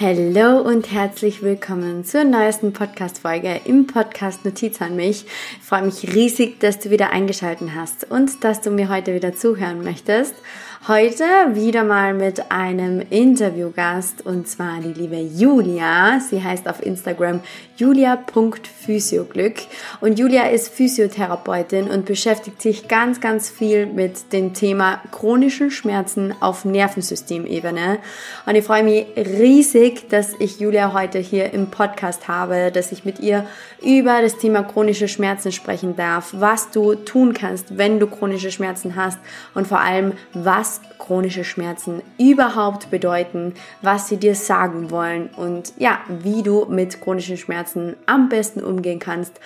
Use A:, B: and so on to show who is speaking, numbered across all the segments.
A: Hallo und herzlich willkommen zur neuesten Podcast-Folge im Podcast Notiz an mich. Ich freue mich riesig, dass du wieder eingeschaltet hast und dass du mir heute wieder zuhören möchtest. Heute wieder mal mit einem Interviewgast und zwar die liebe Julia. Sie heißt auf Instagram julia.physioglück und Julia ist Physiotherapeutin und beschäftigt sich ganz, ganz viel mit dem Thema chronischen Schmerzen auf Nervensystemebene. Und ich freue mich riesig, dass ich Julia heute hier im Podcast habe, dass ich mit ihr über das Thema chronische Schmerzen sprechen darf, was du tun kannst, wenn du chronische Schmerzen hast und vor allem, was was chronische Schmerzen überhaupt bedeuten, was sie dir sagen wollen und ja, wie du mit chronischen Schmerzen am besten umgehen kannst.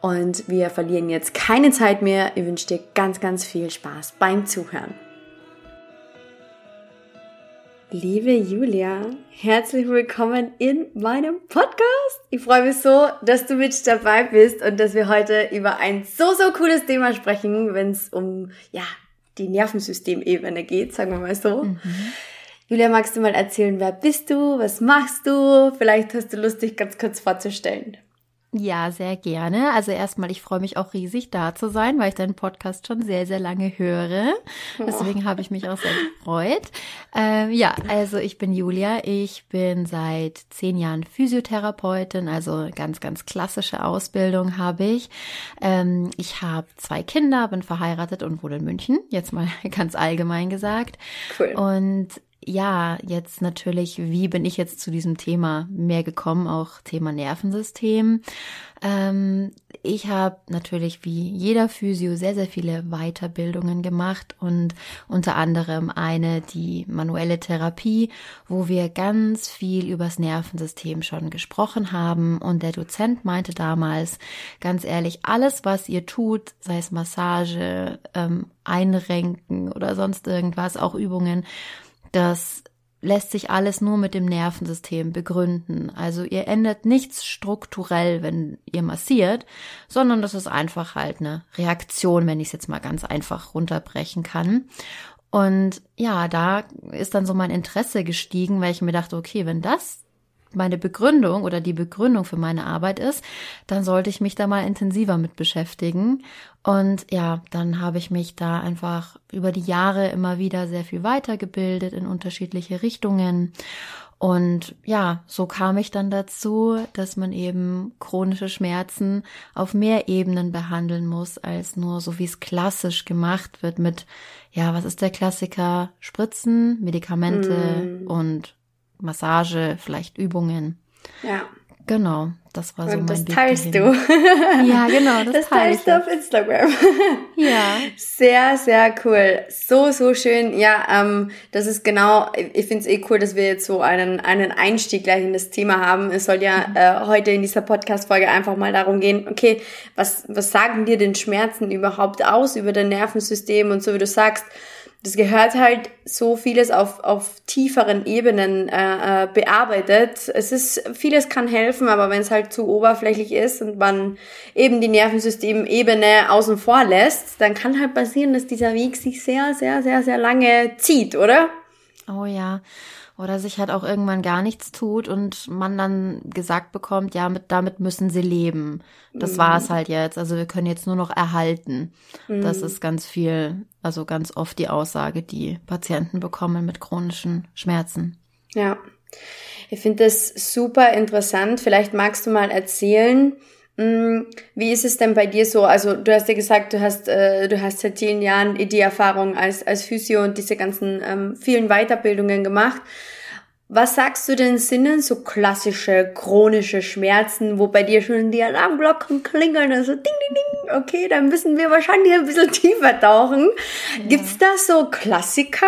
A: Und wir verlieren jetzt keine Zeit mehr. Ich wünsche dir ganz, ganz viel Spaß beim Zuhören. Liebe Julia, herzlich willkommen in meinem Podcast. Ich freue mich so, dass du mit dabei bist und dass wir heute über ein so, so cooles Thema sprechen, wenn es um, ja, die Nervensystemebene geht, sagen wir mal so. Mhm. Julia, magst du mal erzählen, wer bist du, was machst du? Vielleicht hast du Lust, dich ganz kurz vorzustellen.
B: Ja, sehr gerne. Also erstmal, ich freue mich auch riesig da zu sein, weil ich deinen Podcast schon sehr, sehr lange höre. Deswegen habe ich mich auch sehr gefreut. Ähm, ja, also ich bin Julia. Ich bin seit zehn Jahren Physiotherapeutin, also ganz, ganz klassische Ausbildung habe ich. Ähm, ich habe zwei Kinder, bin verheiratet und wohne in München. Jetzt mal ganz allgemein gesagt. Cool. Und ja, jetzt natürlich, wie bin ich jetzt zu diesem Thema mehr gekommen, auch Thema Nervensystem. Ähm, ich habe natürlich wie jeder Physio sehr, sehr viele Weiterbildungen gemacht und unter anderem eine, die manuelle Therapie, wo wir ganz viel übers Nervensystem schon gesprochen haben. Und der Dozent meinte damals, ganz ehrlich, alles, was ihr tut, sei es Massage, ähm, Einrenken oder sonst irgendwas, auch Übungen, das lässt sich alles nur mit dem Nervensystem begründen. Also ihr ändert nichts strukturell, wenn ihr massiert, sondern das ist einfach halt eine Reaktion, wenn ich es jetzt mal ganz einfach runterbrechen kann. Und ja, da ist dann so mein Interesse gestiegen, weil ich mir dachte, okay, wenn das meine Begründung oder die Begründung für meine Arbeit ist, dann sollte ich mich da mal intensiver mit beschäftigen. Und ja, dann habe ich mich da einfach über die Jahre immer wieder sehr viel weitergebildet in unterschiedliche Richtungen. Und ja, so kam ich dann dazu, dass man eben chronische Schmerzen auf mehr Ebenen behandeln muss, als nur so wie es klassisch gemacht wird mit, ja, was ist der Klassiker? Spritzen, Medikamente mm. und Massage, vielleicht Übungen. Ja. Genau, das war so Und mein
A: das teilst dahin. du.
B: ja, genau,
A: das, das teilst du auf Instagram. ja. Sehr, sehr cool. So, so schön. Ja, ähm, das ist genau, ich finde es eh cool, dass wir jetzt so einen, einen Einstieg gleich in das Thema haben. Es soll ja mhm. äh, heute in dieser Podcast-Folge einfach mal darum gehen, okay, was, was sagen dir denn Schmerzen überhaupt aus über dein Nervensystem und so wie du sagst, das gehört halt so vieles auf, auf tieferen Ebenen äh, äh, bearbeitet. Es ist, vieles kann helfen, aber wenn es halt zu oberflächlich ist und man eben die Nervensystemebene außen vor lässt, dann kann halt passieren, dass dieser Weg sich sehr, sehr, sehr, sehr lange zieht, oder?
B: Oh ja oder sich halt auch irgendwann gar nichts tut und man dann gesagt bekommt, ja, mit, damit müssen sie leben. Das mhm. war es halt jetzt. Also wir können jetzt nur noch erhalten. Mhm. Das ist ganz viel, also ganz oft die Aussage, die Patienten bekommen mit chronischen Schmerzen.
A: Ja. Ich finde das super interessant. Vielleicht magst du mal erzählen, wie ist es denn bei dir so? Also du hast ja gesagt, du hast äh, du hast seit vielen Jahren die Erfahrung als als Physio und diese ganzen ähm, vielen Weiterbildungen gemacht. Was sagst du denn Sinnen so klassische chronische Schmerzen, wo bei dir schon die Alarmglocken klingeln, also ding ding ding. Okay, dann müssen wir wahrscheinlich ein bisschen tiefer tauchen. Ja. Gibt's da so Klassiker?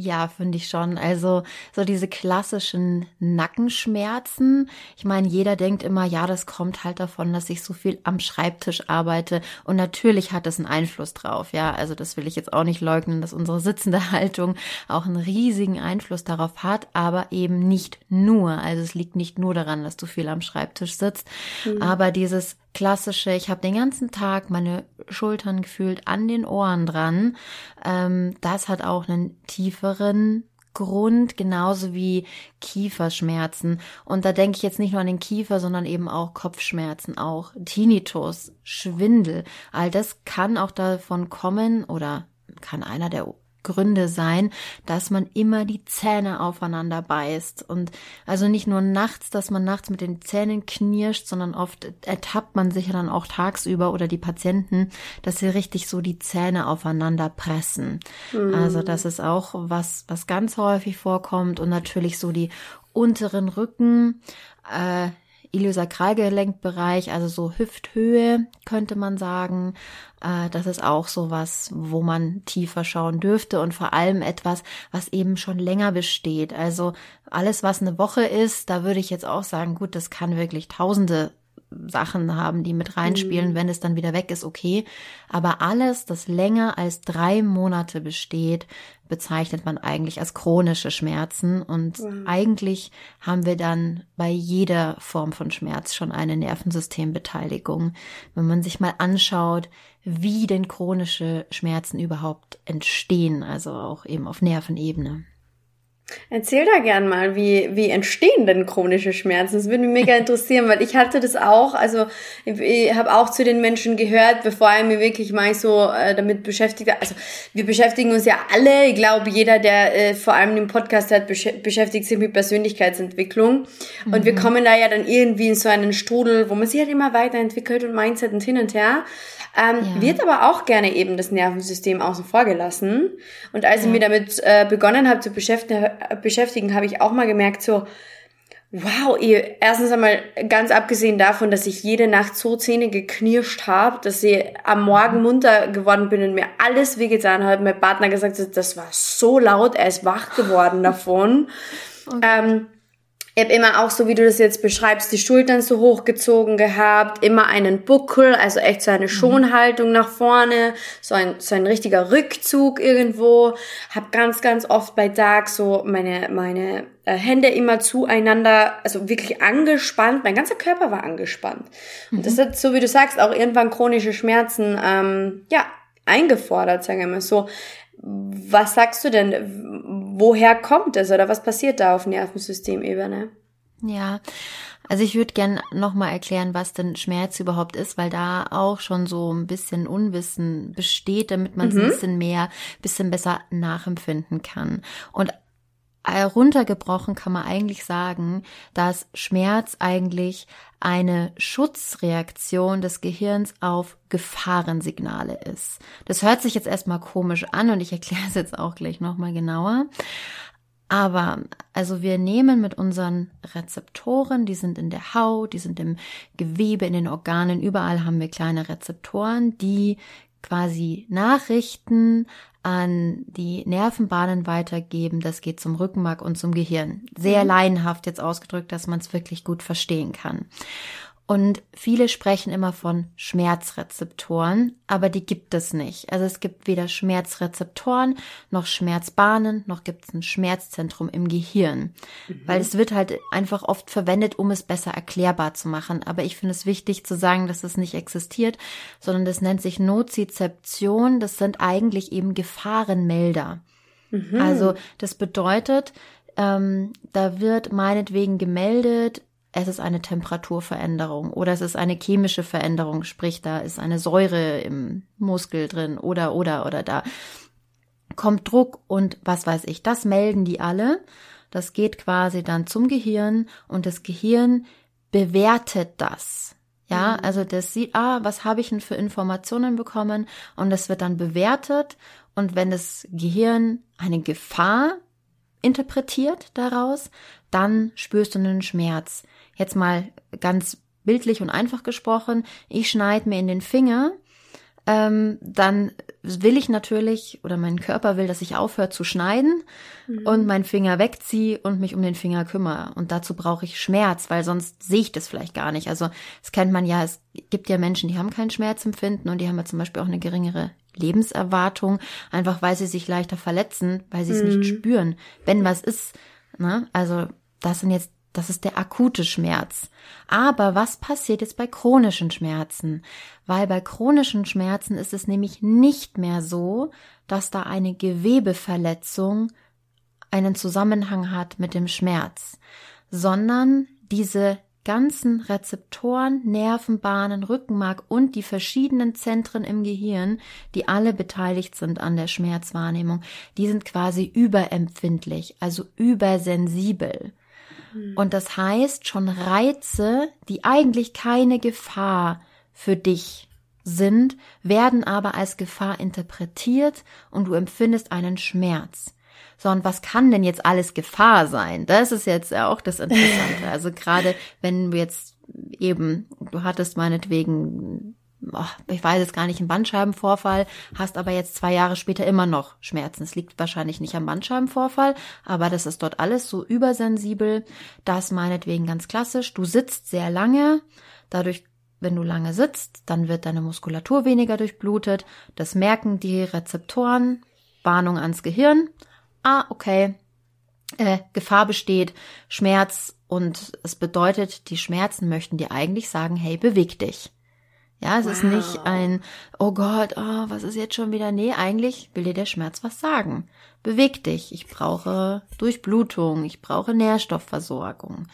B: Ja, finde ich schon. Also so diese klassischen Nackenschmerzen. Ich meine, jeder denkt immer, ja, das kommt halt davon, dass ich so viel am Schreibtisch arbeite. Und natürlich hat es einen Einfluss drauf. Ja, also das will ich jetzt auch nicht leugnen, dass unsere sitzende Haltung auch einen riesigen Einfluss darauf hat, aber eben nicht nur. Also es liegt nicht nur daran, dass du viel am Schreibtisch sitzt, mhm. aber dieses klassische, ich habe den ganzen Tag meine Schultern gefühlt an den Ohren dran. Ähm, das hat auch einen tieferen Grund, genauso wie Kieferschmerzen. Und da denke ich jetzt nicht nur an den Kiefer, sondern eben auch Kopfschmerzen, auch Tinnitus, Schwindel. All das kann auch davon kommen oder kann einer der Gründe sein, dass man immer die Zähne aufeinander beißt. Und also nicht nur nachts, dass man nachts mit den Zähnen knirscht, sondern oft ertappt man sich ja dann auch tagsüber oder die Patienten, dass sie richtig so die Zähne aufeinander pressen. Mhm. Also das ist auch was, was ganz häufig vorkommt und natürlich so die unteren Rücken, äh, Iliosakralgelenkbereich, also so Hüfthöhe könnte man sagen. Äh, das ist auch so was, wo man tiefer schauen dürfte und vor allem etwas, was eben schon länger besteht. Also alles, was eine Woche ist, da würde ich jetzt auch sagen, gut, das kann wirklich tausende Sachen haben, die mit reinspielen. Mhm. Wenn es dann wieder weg ist, okay. Aber alles, das länger als drei Monate besteht, bezeichnet man eigentlich als chronische Schmerzen. Und mhm. eigentlich haben wir dann bei jeder Form von Schmerz schon eine Nervensystembeteiligung. Wenn man sich mal anschaut, wie denn chronische Schmerzen überhaupt entstehen, also auch eben auf Nervenebene.
A: Erzähl da gern mal, wie, wie entstehen denn chronische Schmerzen? Das würde mich mega interessieren, weil ich hatte das auch, also ich, habe auch zu den Menschen gehört, bevor ich mich wirklich mal so äh, damit beschäftigt Also wir beschäftigen uns ja alle, ich glaube, jeder, der äh, vor allem den Podcast hat, besch beschäftigt sich mit Persönlichkeitsentwicklung. Mhm. Und wir mhm. kommen da ja dann irgendwie in so einen Strudel, wo man sich halt immer weiterentwickelt und Mindset und hin und her. Ähm, ja. Wird aber auch gerne eben das Nervensystem außen vor gelassen. Und als ja. ich mich damit äh, begonnen habe zu beschäftigen, beschäftigen habe ich auch mal gemerkt, so, wow, ihr, erstens einmal ganz abgesehen davon, dass ich jede Nacht so Zähne geknirscht habe, dass ich am Morgen munter geworden bin und mir alles wehgetan hat. Mein Partner gesagt hat, das war so laut, er ist wach geworden davon. Okay. Ähm, ich habe immer auch so, wie du das jetzt beschreibst, die Schultern so hochgezogen gehabt, immer einen Buckel, also echt so eine mhm. Schonhaltung nach vorne, so ein, so ein richtiger Rückzug irgendwo. Hab ganz, ganz oft bei Tag so meine, meine äh, Hände immer zueinander, also wirklich angespannt. Mein ganzer Körper war angespannt. Und das mhm. hat, so wie du sagst, auch irgendwann chronische Schmerzen, ähm, ja, eingefordert, sagen wir mal so. Was sagst du denn? Woher kommt es oder was passiert da auf Nervensystemebene?
B: Ja, also ich würde gern nochmal erklären, was denn Schmerz überhaupt ist, weil da auch schon so ein bisschen Unwissen besteht, damit man es mhm. ein bisschen mehr, bisschen besser nachempfinden kann. Und heruntergebrochen kann man eigentlich sagen, dass Schmerz eigentlich eine Schutzreaktion des Gehirns auf Gefahrensignale ist. Das hört sich jetzt erstmal komisch an und ich erkläre es jetzt auch gleich nochmal genauer. Aber also wir nehmen mit unseren Rezeptoren, die sind in der Haut, die sind im Gewebe, in den Organen, überall haben wir kleine Rezeptoren, die quasi Nachrichten an die Nervenbahnen weitergeben. Das geht zum Rückenmark und zum Gehirn. Sehr mhm. laienhaft jetzt ausgedrückt, dass man es wirklich gut verstehen kann. Und viele sprechen immer von Schmerzrezeptoren, aber die gibt es nicht. Also es gibt weder Schmerzrezeptoren noch Schmerzbahnen, noch gibt es ein Schmerzzentrum im Gehirn. Mhm. Weil es wird halt einfach oft verwendet, um es besser erklärbar zu machen. Aber ich finde es wichtig zu sagen, dass es nicht existiert, sondern das nennt sich Nozizeption. Das sind eigentlich eben Gefahrenmelder. Mhm. Also das bedeutet, ähm, da wird meinetwegen gemeldet, es ist eine Temperaturveränderung oder es ist eine chemische Veränderung, sprich da ist eine Säure im Muskel drin oder oder oder da kommt Druck und was weiß ich, das melden die alle. Das geht quasi dann zum Gehirn und das Gehirn bewertet das. Ja, mhm. also das sieht, ah, was habe ich denn für Informationen bekommen und das wird dann bewertet und wenn das Gehirn eine Gefahr interpretiert daraus, dann spürst du einen Schmerz. Jetzt mal ganz bildlich und einfach gesprochen, ich schneide mir in den Finger, ähm, dann will ich natürlich oder mein Körper will, dass ich aufhöre zu schneiden mhm. und meinen Finger wegziehe und mich um den Finger kümmere. Und dazu brauche ich Schmerz, weil sonst sehe ich das vielleicht gar nicht. Also das kennt man ja, es gibt ja Menschen, die haben kein Schmerzempfinden und die haben ja zum Beispiel auch eine geringere Lebenserwartung, einfach weil sie sich leichter verletzen, weil sie es mhm. nicht spüren, wenn was ist. Ne? Also das sind jetzt das ist der akute Schmerz. Aber was passiert jetzt bei chronischen Schmerzen? Weil bei chronischen Schmerzen ist es nämlich nicht mehr so, dass da eine Gewebeverletzung einen Zusammenhang hat mit dem Schmerz, sondern diese ganzen Rezeptoren, Nervenbahnen, Rückenmark und die verschiedenen Zentren im Gehirn, die alle beteiligt sind an der Schmerzwahrnehmung, die sind quasi überempfindlich, also übersensibel. Hm. Und das heißt, schon Reize, die eigentlich keine Gefahr für dich sind, werden aber als Gefahr interpretiert und du empfindest einen Schmerz. So, und was kann denn jetzt alles Gefahr sein? Das ist jetzt auch das Interessante. Also gerade wenn du jetzt eben, du hattest meinetwegen, oh, ich weiß jetzt gar nicht, einen Bandscheibenvorfall, hast aber jetzt zwei Jahre später immer noch Schmerzen. Es liegt wahrscheinlich nicht am Bandscheibenvorfall, aber das ist dort alles so übersensibel. Das meinetwegen ganz klassisch. Du sitzt sehr lange, dadurch wenn du lange sitzt, dann wird deine Muskulatur weniger durchblutet. Das merken die Rezeptoren. Warnung ans Gehirn ah, okay, äh, Gefahr besteht, Schmerz und es bedeutet, die Schmerzen möchten dir eigentlich sagen, hey, beweg dich. Ja, es wow. ist nicht ein, oh Gott, oh, was ist jetzt schon wieder? Nee, eigentlich will dir der Schmerz was sagen. Beweg dich. Ich brauche Durchblutung. Ich brauche Nährstoffversorgung.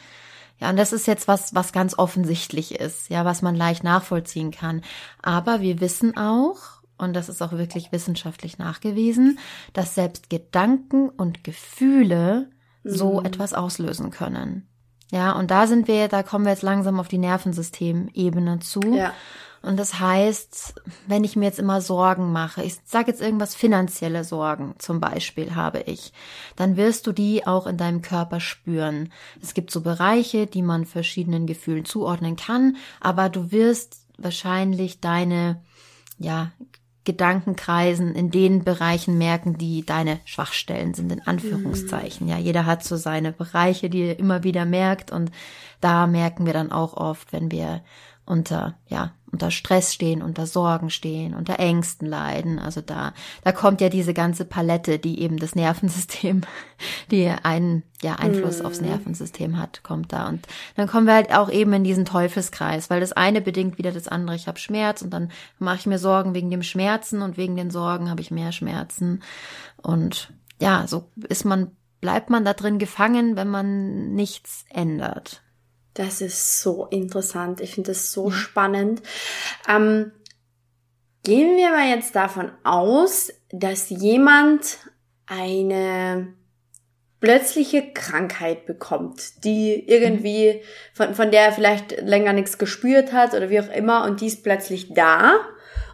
B: Ja, und das ist jetzt was, was ganz offensichtlich ist, ja, was man leicht nachvollziehen kann. Aber wir wissen auch, und das ist auch wirklich wissenschaftlich nachgewiesen, dass selbst Gedanken und Gefühle so mhm. etwas auslösen können. Ja, und da sind wir, da kommen wir jetzt langsam auf die Nervensystemebene zu. Ja. Und das heißt, wenn ich mir jetzt immer Sorgen mache, ich sage jetzt irgendwas finanzielle Sorgen zum Beispiel habe ich, dann wirst du die auch in deinem Körper spüren. Es gibt so Bereiche, die man verschiedenen Gefühlen zuordnen kann, aber du wirst wahrscheinlich deine ja, Gedankenkreisen in den Bereichen merken, die deine Schwachstellen sind, in Anführungszeichen. Ja, jeder hat so seine Bereiche, die er immer wieder merkt und da merken wir dann auch oft, wenn wir unter, ja, unter Stress stehen, unter Sorgen stehen, unter Ängsten leiden. Also da, da kommt ja diese ganze Palette, die eben das Nervensystem, die einen, ja, Einfluss mm. aufs mhm. Nervensystem hat, kommt da. Und dann kommen wir halt auch eben in diesen Teufelskreis, weil das eine bedingt wieder das andere. Ich habe Schmerz und dann mache ich mir Sorgen wegen dem Schmerzen und wegen den Sorgen habe ich mehr Schmerzen. Und ja, so ist man, bleibt man da drin gefangen, wenn man nichts ändert.
A: Das ist so interessant. Ich finde das so spannend. Ähm, gehen wir mal jetzt davon aus, dass jemand eine plötzliche Krankheit bekommt, die irgendwie, von, von der er vielleicht länger nichts gespürt hat oder wie auch immer und die ist plötzlich da.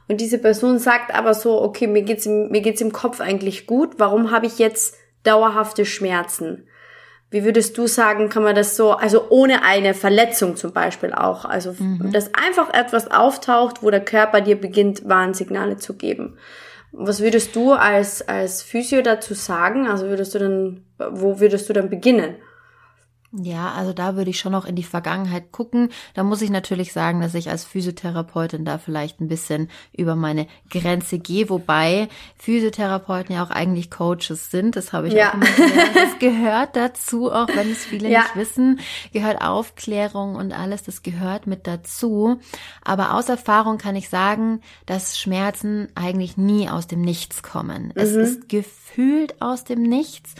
A: Und diese Person sagt aber so, okay, mir geht's mir geht's im Kopf eigentlich gut, warum habe ich jetzt dauerhafte Schmerzen? Wie würdest du sagen, kann man das so, also ohne eine Verletzung zum Beispiel auch, also mhm. dass einfach etwas auftaucht, wo der Körper dir beginnt, Warnsignale zu geben. Was würdest du als, als Physio dazu sagen? Also würdest du dann, wo würdest du dann beginnen?
B: Ja, also da würde ich schon noch in die Vergangenheit gucken. Da muss ich natürlich sagen, dass ich als Physiotherapeutin da vielleicht ein bisschen über meine Grenze gehe, wobei Physiotherapeuten ja auch eigentlich Coaches sind. Das habe ich ja. auch immer gelernt. Das gehört dazu, auch wenn es viele ja. nicht wissen, gehört Aufklärung und alles, das gehört mit dazu. Aber aus Erfahrung kann ich sagen, dass Schmerzen eigentlich nie aus dem Nichts kommen. Mhm. Es ist gefühlt aus dem Nichts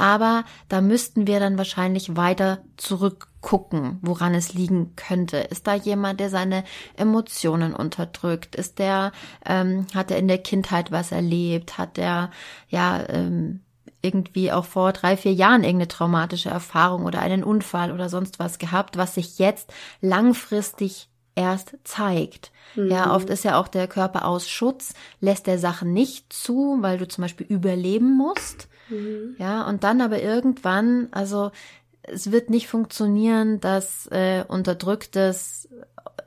B: aber da müssten wir dann wahrscheinlich weiter zurückgucken, woran es liegen könnte. Ist da jemand, der seine Emotionen unterdrückt? Ist der, ähm, hat er in der Kindheit was erlebt? Hat er, ja, ähm, irgendwie auch vor drei, vier Jahren irgendeine traumatische Erfahrung oder einen Unfall oder sonst was gehabt, was sich jetzt langfristig erst zeigt. Mhm. Ja, oft ist ja auch der Körper aus Schutz, lässt der Sachen nicht zu, weil du zum Beispiel überleben musst. Mhm. Ja, und dann aber irgendwann, also es wird nicht funktionieren, dass äh, Unterdrücktes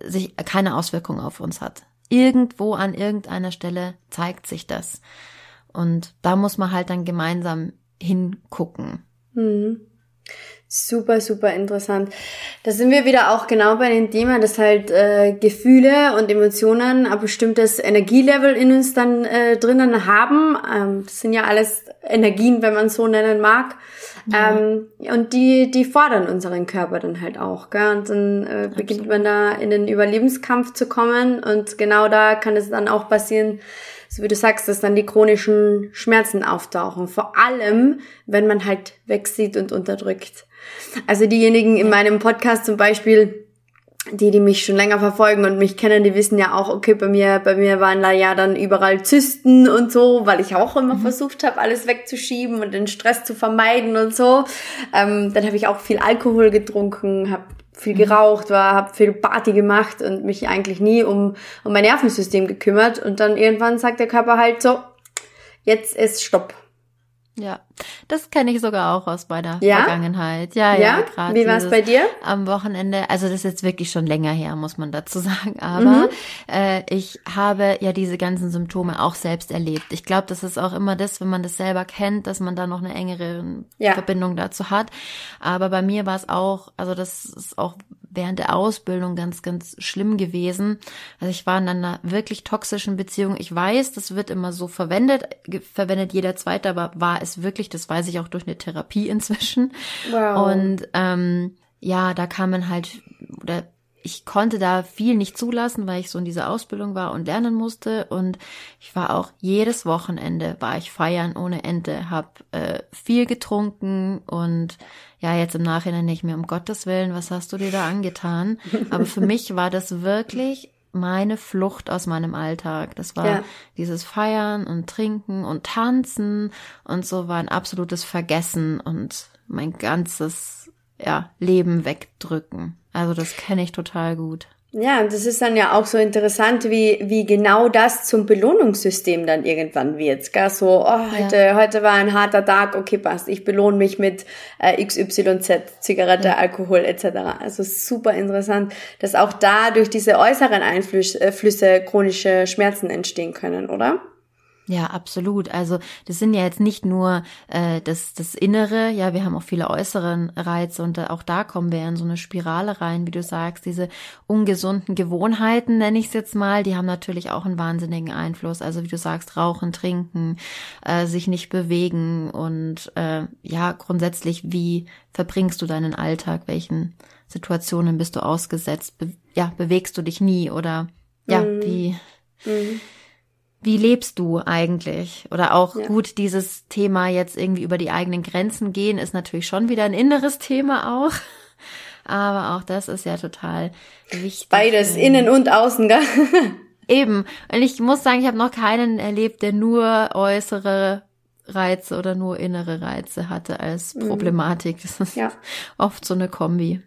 B: sich keine Auswirkung auf uns hat. Irgendwo an irgendeiner Stelle zeigt sich das. Und da muss man halt dann gemeinsam hingucken.
A: Mhm. Super, super interessant. Da sind wir wieder auch genau bei dem Thema, dass halt äh, Gefühle und Emotionen ein bestimmtes Energielevel in uns dann äh, drinnen haben. Ähm, das sind ja alles Energien, wenn man so nennen mag. Ja. Ähm, und die, die fordern unseren Körper dann halt auch. Gell? Und dann äh, beginnt man da in den Überlebenskampf zu kommen. Und genau da kann es dann auch passieren, so wie du sagst, dass dann die chronischen Schmerzen auftauchen. Vor allem, wenn man halt wegsieht und unterdrückt. Also diejenigen in meinem Podcast zum Beispiel, die, die mich schon länger verfolgen und mich kennen, die wissen ja auch, okay, bei mir, bei mir waren da ja dann überall Zysten und so, weil ich auch immer mhm. versucht habe, alles wegzuschieben und den Stress zu vermeiden und so. Ähm, dann habe ich auch viel Alkohol getrunken, habe viel mhm. geraucht, war, habe viel Party gemacht und mich eigentlich nie um, um mein Nervensystem gekümmert. Und dann irgendwann sagt der Körper halt so, jetzt ist Stopp.
B: Ja, das kenne ich sogar auch aus meiner ja? Vergangenheit. Ja,
A: ja, ja gerade. Wie war es bei dir?
B: Am Wochenende, also das ist jetzt wirklich schon länger her, muss man dazu sagen, aber mhm. äh, ich habe ja diese ganzen Symptome auch selbst erlebt. Ich glaube, das ist auch immer das, wenn man das selber kennt, dass man da noch eine engere ja. Verbindung dazu hat. Aber bei mir war es auch, also das ist auch während der Ausbildung ganz, ganz schlimm gewesen. Also ich war in einer wirklich toxischen Beziehung. Ich weiß, das wird immer so verwendet, verwendet jeder Zweite, aber war es wirklich, das weiß ich auch durch eine Therapie inzwischen. Wow. Und ähm, ja, da kam man halt, oder ich konnte da viel nicht zulassen, weil ich so in dieser Ausbildung war und lernen musste. Und ich war auch jedes Wochenende war ich feiern ohne Ende, hab äh, viel getrunken und ja, jetzt im Nachhinein nicht mehr, um Gottes Willen, was hast du dir da angetan? Aber für mich war das wirklich meine Flucht aus meinem Alltag. Das war ja. dieses Feiern und Trinken und Tanzen und so war ein absolutes Vergessen und mein ganzes ja, Leben wegdrücken. Also das kenne ich total gut.
A: Ja, das ist dann ja auch so interessant, wie, wie genau das zum Belohnungssystem dann irgendwann wird. Gell? So, oh, heute, ja. heute war ein harter Tag, okay, passt, ich belohne mich mit äh, XYZ, Zigarette, ja. Alkohol etc. Also super interessant, dass auch da durch diese äußeren Einflüsse äh, chronische Schmerzen entstehen können, oder?
B: Ja, absolut. Also das sind ja jetzt nicht nur äh, das, das Innere, ja, wir haben auch viele äußeren Reize und auch da kommen wir in so eine Spirale rein, wie du sagst, diese ungesunden Gewohnheiten, nenne ich es jetzt mal, die haben natürlich auch einen wahnsinnigen Einfluss. Also wie du sagst, rauchen, trinken, äh, sich nicht bewegen und äh, ja, grundsätzlich, wie verbringst du deinen Alltag, welchen Situationen bist du ausgesetzt, Be ja, bewegst du dich nie oder ja, mhm. wie. Mhm wie lebst du eigentlich? Oder auch ja. gut, dieses Thema jetzt irgendwie über die eigenen Grenzen gehen, ist natürlich schon wieder ein inneres Thema auch. Aber auch das ist ja total wichtig.
A: Beides, innen und außen, gell?
B: Eben. Und ich muss sagen, ich habe noch keinen erlebt, der nur äußere Reize oder nur innere Reize hatte als mhm. Problematik. Das ist ja. oft so eine Kombi.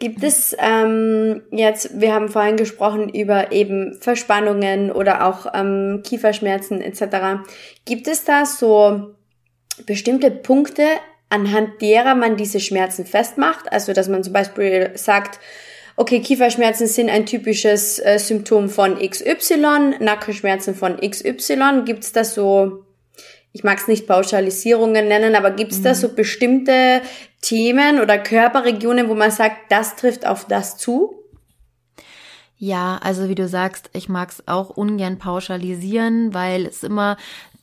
A: Gibt es ähm, jetzt, wir haben vorhin gesprochen über eben Verspannungen oder auch ähm, Kieferschmerzen etc. Gibt es da so bestimmte Punkte, anhand derer man diese Schmerzen festmacht? Also dass man zum Beispiel sagt, okay, Kieferschmerzen sind ein typisches äh, Symptom von XY, Nackenschmerzen von XY. Gibt es da so ich mag es nicht Pauschalisierungen nennen, aber gibt es mhm. da so bestimmte Themen oder Körperregionen, wo man sagt, das trifft auf das zu?
B: Ja, also wie du sagst, ich mag es auch ungern pauschalisieren, weil es immer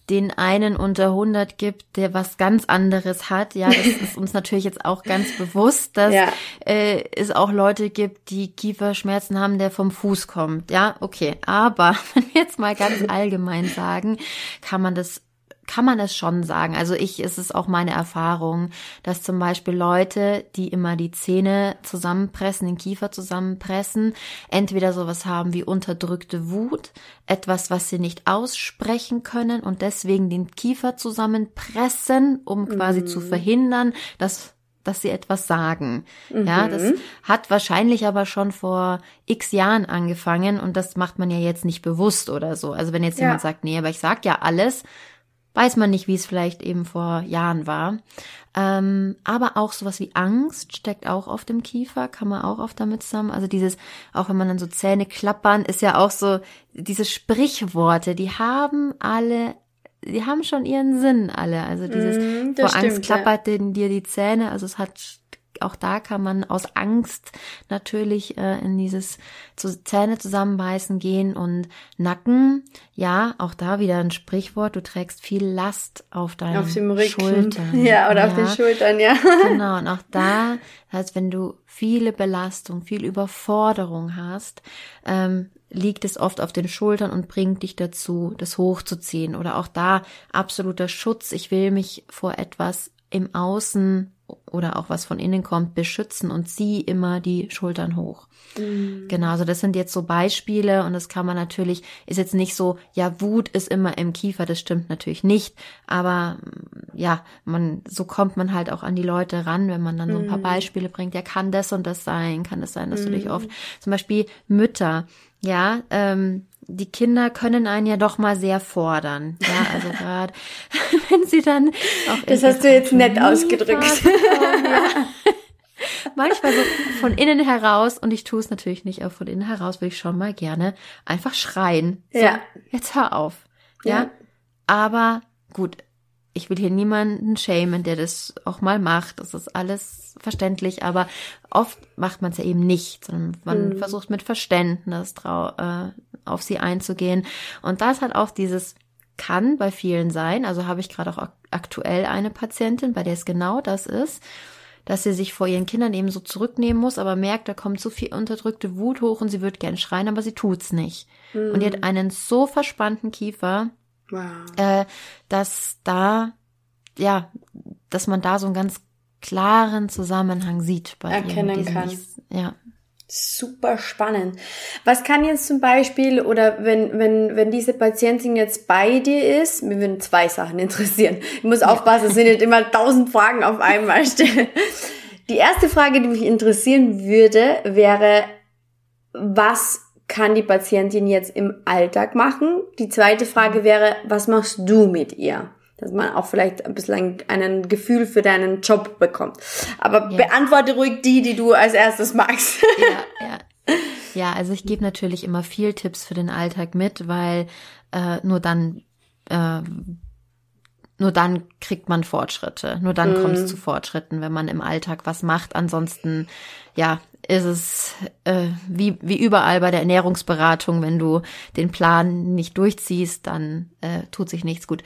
B: den einen unter 100 gibt, der was ganz anderes hat. Ja, das ist uns natürlich jetzt auch ganz bewusst, dass ja. äh, es auch Leute gibt, die Kieferschmerzen haben, der vom Fuß kommt. Ja, okay. Aber wenn wir jetzt mal ganz allgemein sagen, kann man das kann man es schon sagen. Also ich, ist es auch meine Erfahrung, dass zum Beispiel Leute, die immer die Zähne zusammenpressen, den Kiefer zusammenpressen, entweder sowas haben wie unterdrückte Wut, etwas, was sie nicht aussprechen können und deswegen den Kiefer zusammenpressen, um quasi mhm. zu verhindern, dass dass sie etwas sagen. Mhm. Ja, das hat wahrscheinlich aber schon vor x Jahren angefangen und das macht man ja jetzt nicht bewusst oder so. Also wenn jetzt ja. jemand sagt, nee, aber ich sag ja alles, weiß man nicht, wie es vielleicht eben vor Jahren war. Ähm, aber auch sowas wie Angst steckt auch auf dem Kiefer, kann man auch oft damit zusammen. Also dieses, auch wenn man dann so Zähne klappern, ist ja auch so, diese Sprichworte, die haben alle die haben schon ihren Sinn alle. Also dieses mm, vor stimmt, Angst klappert ja. dir die Zähne. Also es hat auch da kann man aus Angst natürlich äh, in dieses zu, Zähne zusammenbeißen gehen und Nacken. Ja, auch da wieder ein Sprichwort. Du trägst viel Last auf deinen auf dem Rücken. Schultern.
A: Ja, oder ja. auf den Schultern, ja.
B: Genau. Und auch da, das heißt, wenn du viele Belastung, viel Überforderung hast, ähm, liegt es oft auf den Schultern und bringt dich dazu, das hochzuziehen. Oder auch da absoluter Schutz. Ich will mich vor etwas im Außen oder auch was von innen kommt, beschützen und zieh immer die Schultern hoch. Mhm. Genau, also das sind jetzt so Beispiele und das kann man natürlich, ist jetzt nicht so, ja, Wut ist immer im Kiefer, das stimmt natürlich nicht, aber ja, man, so kommt man halt auch an die Leute ran, wenn man dann so ein paar mhm. Beispiele bringt, ja, kann das und das sein, kann das sein, dass mhm. du dich mhm. oft, zum Beispiel Mütter, ja, ähm, die Kinder können einen ja doch mal sehr fordern. Ja, also gerade wenn sie dann auch.
A: Das hast du jetzt nett ausgedrückt.
B: Kommen, ja. Manchmal so von innen heraus, und ich tue es natürlich nicht, aber von innen heraus will ich schon mal gerne einfach schreien. So, ja. Jetzt hör auf. Ja. ja. Aber gut, ich will hier niemanden schämen, der das auch mal macht. Das ist alles verständlich, aber oft macht man es ja eben nicht, sondern man mhm. versucht mit Verständnis trau äh, auf sie einzugehen. Und das hat auch dieses kann bei vielen sein. Also habe ich gerade auch aktuell eine Patientin, bei der es genau das ist, dass sie sich vor ihren Kindern eben so zurücknehmen muss, aber merkt, da kommt so viel unterdrückte Wut hoch und sie wird gern schreien, aber sie tut's nicht. Mhm. Und die hat einen so verspannten Kiefer, Wow. Äh, dass da, ja, dass man da so einen ganz klaren Zusammenhang sieht bei
A: erkennen kann.
B: ja.
A: Super spannend. Was kann jetzt zum Beispiel, oder wenn, wenn, wenn diese Patientin jetzt bei dir ist, mir würden zwei Sachen interessieren. Ich muss aufpassen, es sind nicht immer tausend Fragen auf einmal stellen. Die erste Frage, die mich interessieren würde, wäre, was kann die Patientin jetzt im Alltag machen? Die zweite Frage wäre, was machst du mit ihr? Dass man auch vielleicht ein bisschen ein Gefühl für deinen Job bekommt. Aber ja. beantworte ruhig die, die du als erstes magst.
B: Ja, ja. Ja, also ich gebe natürlich immer viel Tipps für den Alltag mit, weil äh, nur dann äh, nur dann kriegt man Fortschritte. Nur dann mhm. kommt es zu Fortschritten, wenn man im Alltag was macht. Ansonsten, ja, ist es äh, wie, wie überall bei der Ernährungsberatung, wenn du den Plan nicht durchziehst, dann äh, tut sich nichts gut.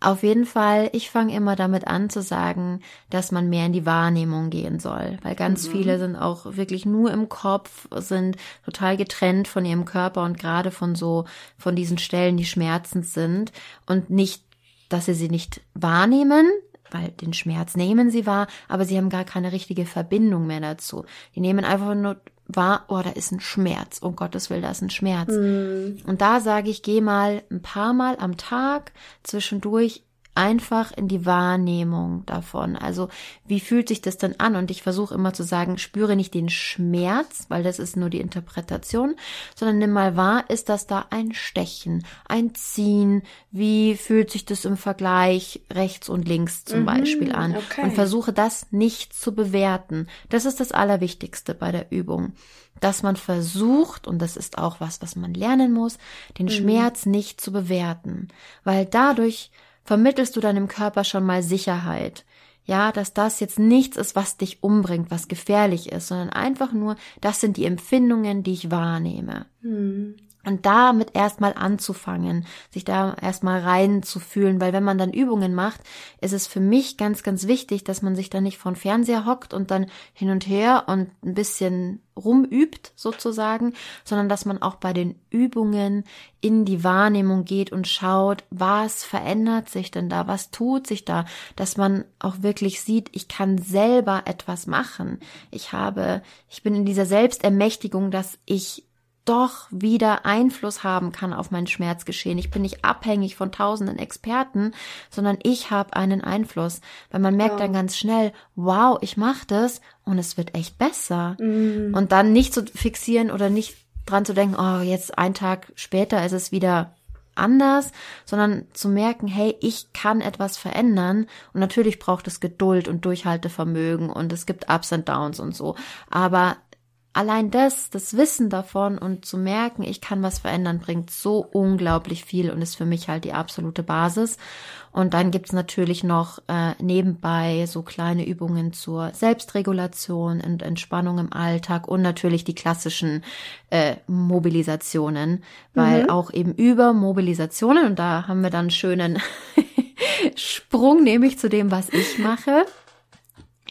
B: Auf jeden Fall, ich fange immer damit an zu sagen, dass man mehr in die Wahrnehmung gehen soll, weil ganz mhm. viele sind auch wirklich nur im Kopf, sind total getrennt von ihrem Körper und gerade von so, von diesen Stellen, die schmerzend sind und nicht dass sie sie nicht wahrnehmen, weil den Schmerz nehmen sie wahr, aber sie haben gar keine richtige Verbindung mehr dazu. Die nehmen einfach nur wahr, oh, da ist ein Schmerz, um Gottes Willen, da ist ein Schmerz. Mm. Und da sage ich, geh mal ein paar Mal am Tag zwischendurch einfach in die Wahrnehmung davon. Also wie fühlt sich das denn an? Und ich versuche immer zu sagen, spüre nicht den Schmerz, weil das ist nur die Interpretation, sondern nimm mal wahr, ist das da ein Stechen, ein Ziehen? Wie fühlt sich das im Vergleich rechts und links zum mhm, Beispiel an? Okay. Und versuche das nicht zu bewerten. Das ist das Allerwichtigste bei der Übung dass man versucht, und das ist auch was, was man lernen muss, den mhm. Schmerz nicht zu bewerten, weil dadurch vermittelst du deinem Körper schon mal Sicherheit. Ja, dass das jetzt nichts ist, was dich umbringt, was gefährlich ist, sondern einfach nur, das sind die Empfindungen, die ich wahrnehme. Hm. Und damit erstmal anzufangen, sich da erstmal reinzufühlen, weil wenn man dann Übungen macht, ist es für mich ganz, ganz wichtig, dass man sich dann nicht vor Fernseher hockt und dann hin und her und ein bisschen rumübt sozusagen, sondern dass man auch bei den Übungen in die Wahrnehmung geht und schaut, was verändert sich denn da, was tut sich da, dass man auch wirklich sieht, ich kann selber etwas machen. Ich habe, ich bin in dieser Selbstermächtigung, dass ich doch wieder Einfluss haben kann auf mein Schmerzgeschehen. Ich bin nicht abhängig von tausenden Experten, sondern ich habe einen Einfluss. Weil man merkt ja. dann ganz schnell, wow, ich mache das und es wird echt besser. Mhm. Und dann nicht zu fixieren oder nicht dran zu denken, oh, jetzt ein Tag später ist es wieder anders, sondern zu merken, hey, ich kann etwas verändern und natürlich braucht es Geduld und Durchhaltevermögen und es gibt Ups und Downs und so, aber allein das, das Wissen davon und zu merken, ich kann was verändern, bringt so unglaublich viel und ist für mich halt die absolute Basis. Und dann gibt's natürlich noch äh, nebenbei so kleine Übungen zur Selbstregulation und Entspannung im Alltag und natürlich die klassischen äh, Mobilisationen, weil mhm. auch eben über Mobilisationen, und da haben wir dann einen schönen Sprung, nämlich zu dem, was ich mache.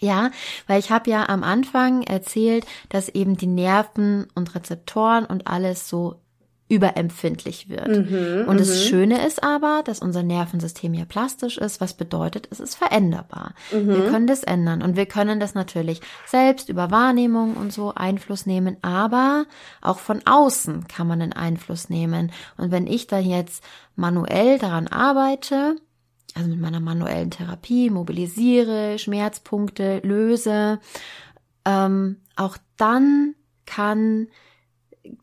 B: Ja, weil ich habe ja am Anfang erzählt, dass eben die Nerven und Rezeptoren und alles so überempfindlich wird. Mhm, und das mhm. Schöne ist aber, dass unser Nervensystem ja plastisch ist, was bedeutet, es ist veränderbar. Mhm. Wir können das ändern und wir können das natürlich selbst über Wahrnehmung und so Einfluss nehmen, aber auch von außen kann man einen Einfluss nehmen. Und wenn ich da jetzt manuell daran arbeite, also mit meiner manuellen Therapie mobilisiere, Schmerzpunkte löse, ähm, auch dann kann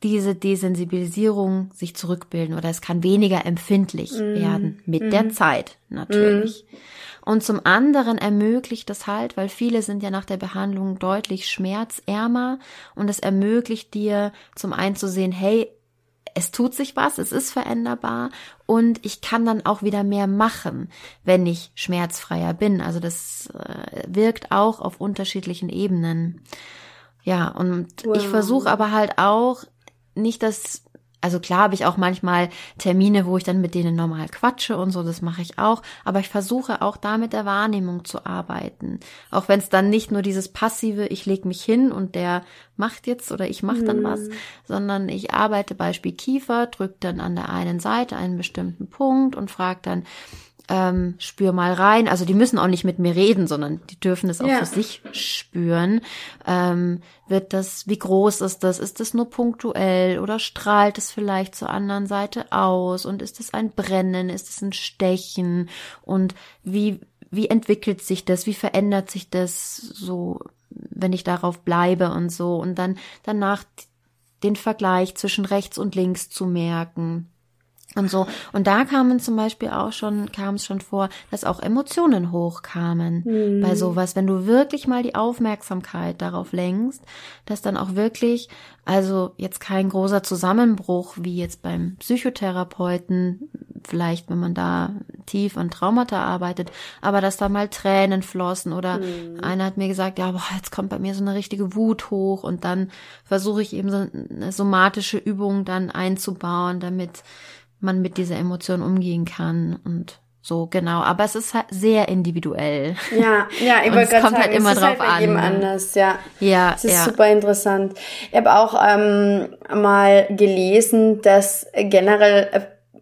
B: diese Desensibilisierung sich zurückbilden oder es kann weniger empfindlich mm. werden mit mm. der mhm. Zeit natürlich. Mm. Und zum anderen ermöglicht das halt, weil viele sind ja nach der Behandlung deutlich schmerzärmer und es ermöglicht dir zum einen zu sehen, hey, es tut sich was, es ist veränderbar und ich kann dann auch wieder mehr machen, wenn ich schmerzfreier bin. Also das äh, wirkt auch auf unterschiedlichen Ebenen. Ja, und wow. ich versuche aber halt auch nicht das also klar habe ich auch manchmal Termine, wo ich dann mit denen normal quatsche und so, das mache ich auch, aber ich versuche auch da mit der Wahrnehmung zu arbeiten. Auch wenn es dann nicht nur dieses passive, ich leg mich hin und der macht jetzt oder ich mache dann mhm. was, sondern ich arbeite Beispiel Kiefer, drücke dann an der einen Seite einen bestimmten Punkt und frage dann, ähm, spür mal rein. Also die müssen auch nicht mit mir reden, sondern die dürfen es auch ja. für sich spüren. Ähm, wird das, wie groß ist das? Ist das nur punktuell oder strahlt es vielleicht zur anderen Seite aus? Und ist es ein Brennen? Ist es ein Stechen? Und wie, wie entwickelt sich das? Wie verändert sich das so, wenn ich darauf bleibe und so? Und dann danach den Vergleich zwischen rechts und links zu merken und so. Und da kamen zum Beispiel auch schon, kam es schon vor, dass auch Emotionen hochkamen mhm. bei sowas. Wenn du wirklich mal die Aufmerksamkeit darauf lenkst, dass dann auch wirklich, also jetzt kein großer Zusammenbruch wie jetzt beim Psychotherapeuten, vielleicht wenn man da tief an Traumata arbeitet, aber dass da mal Tränen flossen oder mhm. einer hat mir gesagt, ja, boah, jetzt kommt bei mir so eine richtige Wut hoch und dann versuche ich eben so eine somatische Übung dann einzubauen, damit man mit dieser Emotion umgehen kann und so genau, aber es ist halt sehr individuell.
A: Ja, ja, ich wollte gerade sagen, halt immer es ist drauf halt bei jedem anders, ja. Ja, es ist ja. super interessant. Ich habe auch ähm, mal gelesen, dass generell äh,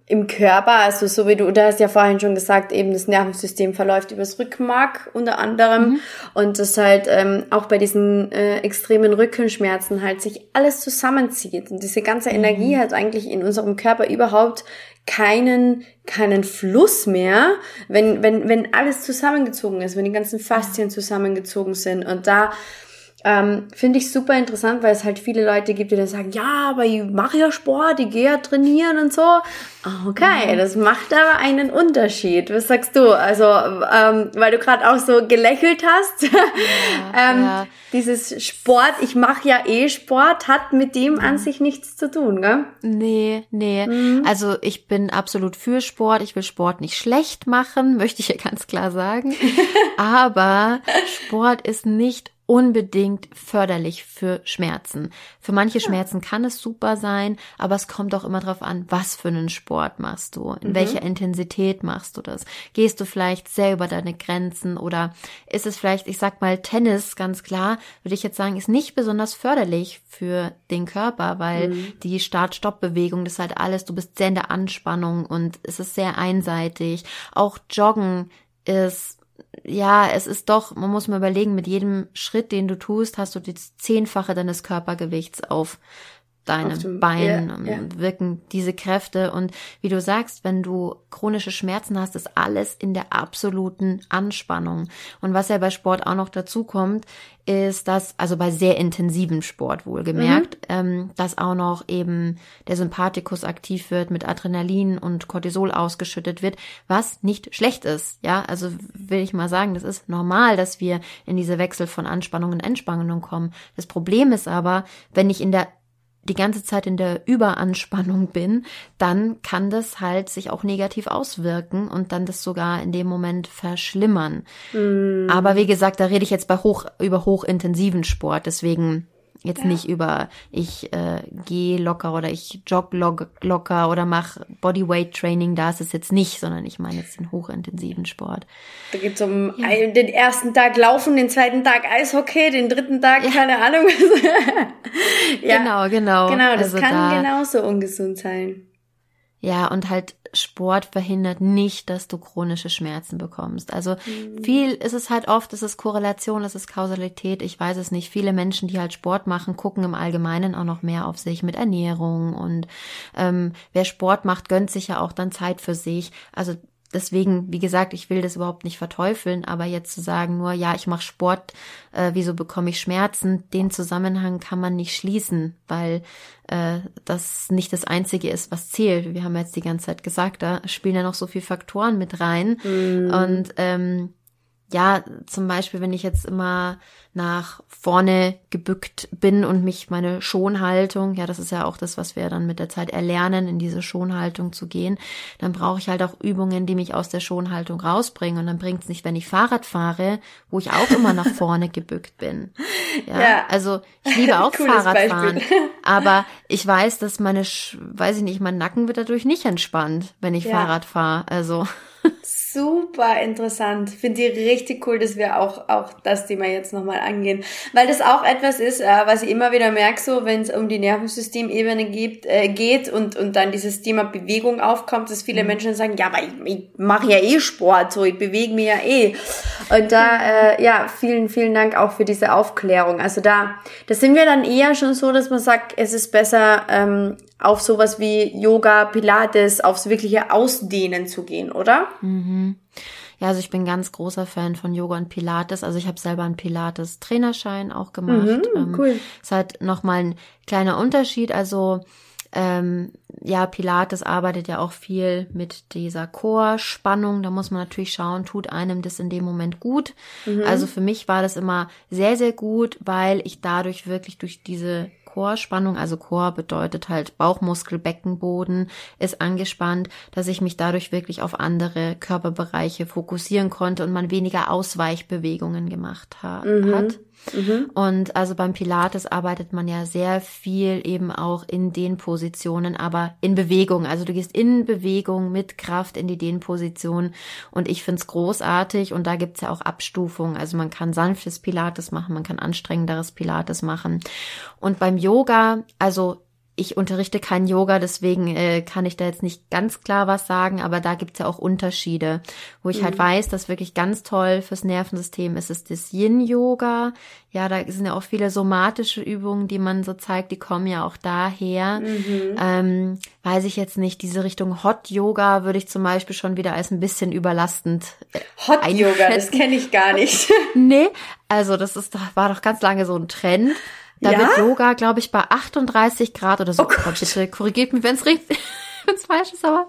A: im Körper, also so wie du, du hast ja vorhin schon gesagt, eben das Nervensystem verläuft übers Rückenmark unter anderem mhm. und das halt ähm, auch bei diesen äh, extremen Rückenschmerzen halt sich alles zusammenzieht und diese ganze Energie mhm. hat eigentlich in unserem Körper überhaupt keinen keinen Fluss mehr, wenn wenn wenn alles zusammengezogen ist, wenn die ganzen Faszien zusammengezogen sind und da ähm, Finde ich super interessant, weil es halt viele Leute gibt, die dann sagen, ja, aber ich mache ja Sport, ich gehe ja trainieren und so. Okay, mhm. das macht aber einen Unterschied. Was sagst du? Also, ähm, weil du gerade auch so gelächelt hast. Ja, ähm, ja. Dieses Sport, ich mache ja eh Sport, hat mit dem mhm. an sich nichts zu tun, gell?
B: Nee, nee. Mhm. Also ich bin absolut für Sport. Ich will Sport nicht schlecht machen, möchte ich ja ganz klar sagen. aber Sport ist nicht unbedingt förderlich für Schmerzen. Für manche ja. Schmerzen kann es super sein, aber es kommt auch immer darauf an, was für einen Sport machst du, in mhm. welcher Intensität machst du das. Gehst du vielleicht sehr über deine Grenzen oder ist es vielleicht, ich sag mal, Tennis, ganz klar, würde ich jetzt sagen, ist nicht besonders förderlich für den Körper, weil mhm. die Start-Stopp-Bewegung, das ist halt alles, du bist sehr in der Anspannung und es ist sehr einseitig. Auch Joggen ist ja, es ist doch, man muss mal überlegen, mit jedem Schritt, den du tust, hast du das Zehnfache deines Körpergewichts auf deinem dem, Bein ja, ja. wirken diese Kräfte. Und wie du sagst, wenn du chronische Schmerzen hast, ist alles in der absoluten Anspannung. Und was ja bei Sport auch noch dazu kommt, ist, dass, also bei sehr intensivem Sport wohlgemerkt, mhm. ähm, dass auch noch eben der Sympathikus aktiv wird, mit Adrenalin und Cortisol ausgeschüttet wird, was nicht schlecht ist. Ja, also will ich mal sagen, das ist normal, dass wir in diese Wechsel von Anspannung und Entspannung kommen. Das Problem ist aber, wenn ich in der die ganze Zeit in der Überanspannung bin, dann kann das halt sich auch negativ auswirken und dann das sogar in dem Moment verschlimmern. Mm. Aber wie gesagt, da rede ich jetzt bei hoch, über hochintensiven Sport, deswegen Jetzt ja. nicht über ich äh, gehe locker oder ich jog locker oder mache Bodyweight Training, da ist es jetzt nicht, sondern ich meine jetzt den hochintensiven Sport.
A: Da geht's um ja. einen, den ersten Tag Laufen, den zweiten Tag Eishockey, den dritten Tag ja. keine Ahnung.
B: ja. Genau, genau.
A: Genau, das also kann da, genauso ungesund sein.
B: Ja, und halt Sport verhindert nicht, dass du chronische Schmerzen bekommst. Also mhm. viel ist es halt oft, ist es Korrelation, ist es Kausalität, ich weiß es nicht. Viele Menschen, die halt Sport machen, gucken im Allgemeinen auch noch mehr auf sich mit Ernährung und ähm, wer Sport macht, gönnt sich ja auch dann Zeit für sich. Also deswegen, wie gesagt, ich will das überhaupt nicht verteufeln, aber jetzt zu sagen, nur ja, ich mache Sport, äh, wieso bekomme ich Schmerzen, den Zusammenhang kann man nicht schließen, weil äh, das nicht das Einzige ist, was zählt. Wir haben jetzt die ganze Zeit gesagt, da spielen ja noch so viele Faktoren mit rein. Mm. Und ähm, ja, zum Beispiel, wenn ich jetzt immer nach vorne gebückt bin und mich meine Schonhaltung, ja, das ist ja auch das, was wir dann mit der Zeit erlernen, in diese Schonhaltung zu gehen, dann brauche ich halt auch Übungen, die mich aus der Schonhaltung rausbringen. Und dann bringt es nicht, wenn ich Fahrrad fahre, wo ich auch immer nach vorne gebückt bin. Ja, ja. also ich liebe auch Fahrradfahren, aber ich weiß, dass meine, weiß ich nicht, mein Nacken wird dadurch nicht entspannt, wenn ich ja. Fahrrad fahre. Also
A: Super interessant. Finde ich richtig cool, dass wir auch, auch das Thema jetzt nochmal angehen. Weil das auch etwas ist, äh, was ich immer wieder merke, so wenn es um die Nervensystemebene gibt, äh, geht und, und dann dieses Thema Bewegung aufkommt, dass viele mhm. Menschen sagen, ja, aber ich, ich mache ja eh Sport, so ich bewege mich ja eh. Und da, äh, ja, vielen, vielen Dank auch für diese Aufklärung. Also da, da sind wir dann eher schon so, dass man sagt, es ist besser, ähm, auf sowas wie Yoga, Pilates, aufs wirkliche Ausdehnen zu gehen, oder?
B: Mhm. Ja, also ich bin ganz großer Fan von Yoga und Pilates. Also ich habe selber einen Pilates-Trainerschein auch gemacht. Mhm, ähm, cool. Ähm, ist halt nochmal ein kleiner Unterschied. Also ähm, ja, Pilates arbeitet ja auch viel mit dieser Chorspannung. Da muss man natürlich schauen, tut einem das in dem Moment gut. Mhm. Also für mich war das immer sehr, sehr gut, weil ich dadurch wirklich durch diese Chorspannung, also Chor bedeutet halt Bauchmuskel, Beckenboden ist angespannt, dass ich mich dadurch wirklich auf andere Körperbereiche fokussieren konnte und man weniger Ausweichbewegungen gemacht ha mhm. hat. Mhm. Und also beim Pilates arbeitet man ja sehr viel eben auch in den Positionen, aber in Bewegung. Also du gehst in Bewegung mit Kraft in die Dehnposition und ich find's großartig und da gibt's ja auch Abstufungen. Also man kann sanftes Pilates machen, man kann anstrengenderes Pilates machen. Und beim Yoga, also ich unterrichte kein Yoga, deswegen äh, kann ich da jetzt nicht ganz klar was sagen, aber da gibt's ja auch Unterschiede, wo ich halt mhm. halt weiß, dass wirklich ganz toll fürs Nervensystem ist es das Yin-Yoga. Ja, da sind ja auch viele somatische Übungen, die man so zeigt, die kommen ja auch daher. Mhm. Ähm, weiß ich jetzt nicht, diese Richtung Hot-Yoga würde ich zum Beispiel schon wieder als ein bisschen überlastend.
A: Äh, Hot-Yoga, das kenne ich gar nicht.
B: nee, also das ist, war doch ganz lange so ein Trend. Da ja? wird Yoga, glaube ich, bei 38 Grad oder so. Oh Gott. Bitte korrigiert mich, wenn es richtig, wenn's falsch ist, aber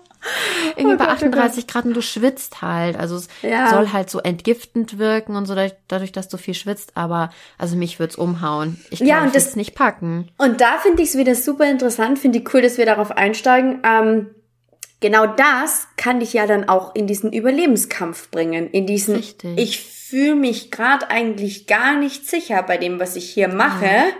B: irgendwie oh bei 38 Grad und du schwitzt halt. Also es ja. soll halt so entgiftend wirken und so dadurch, dass du viel schwitzt. Aber also mich wird's umhauen. Ich kann ja, das nicht packen.
A: Und da finde ich es wieder super interessant. Finde ich cool, dass wir darauf einsteigen. Ähm, genau das kann dich ja dann auch in diesen Überlebenskampf bringen. In diesen, Richtig. ich fühle mich gerade eigentlich gar nicht sicher bei dem, was ich hier mache. Mhm.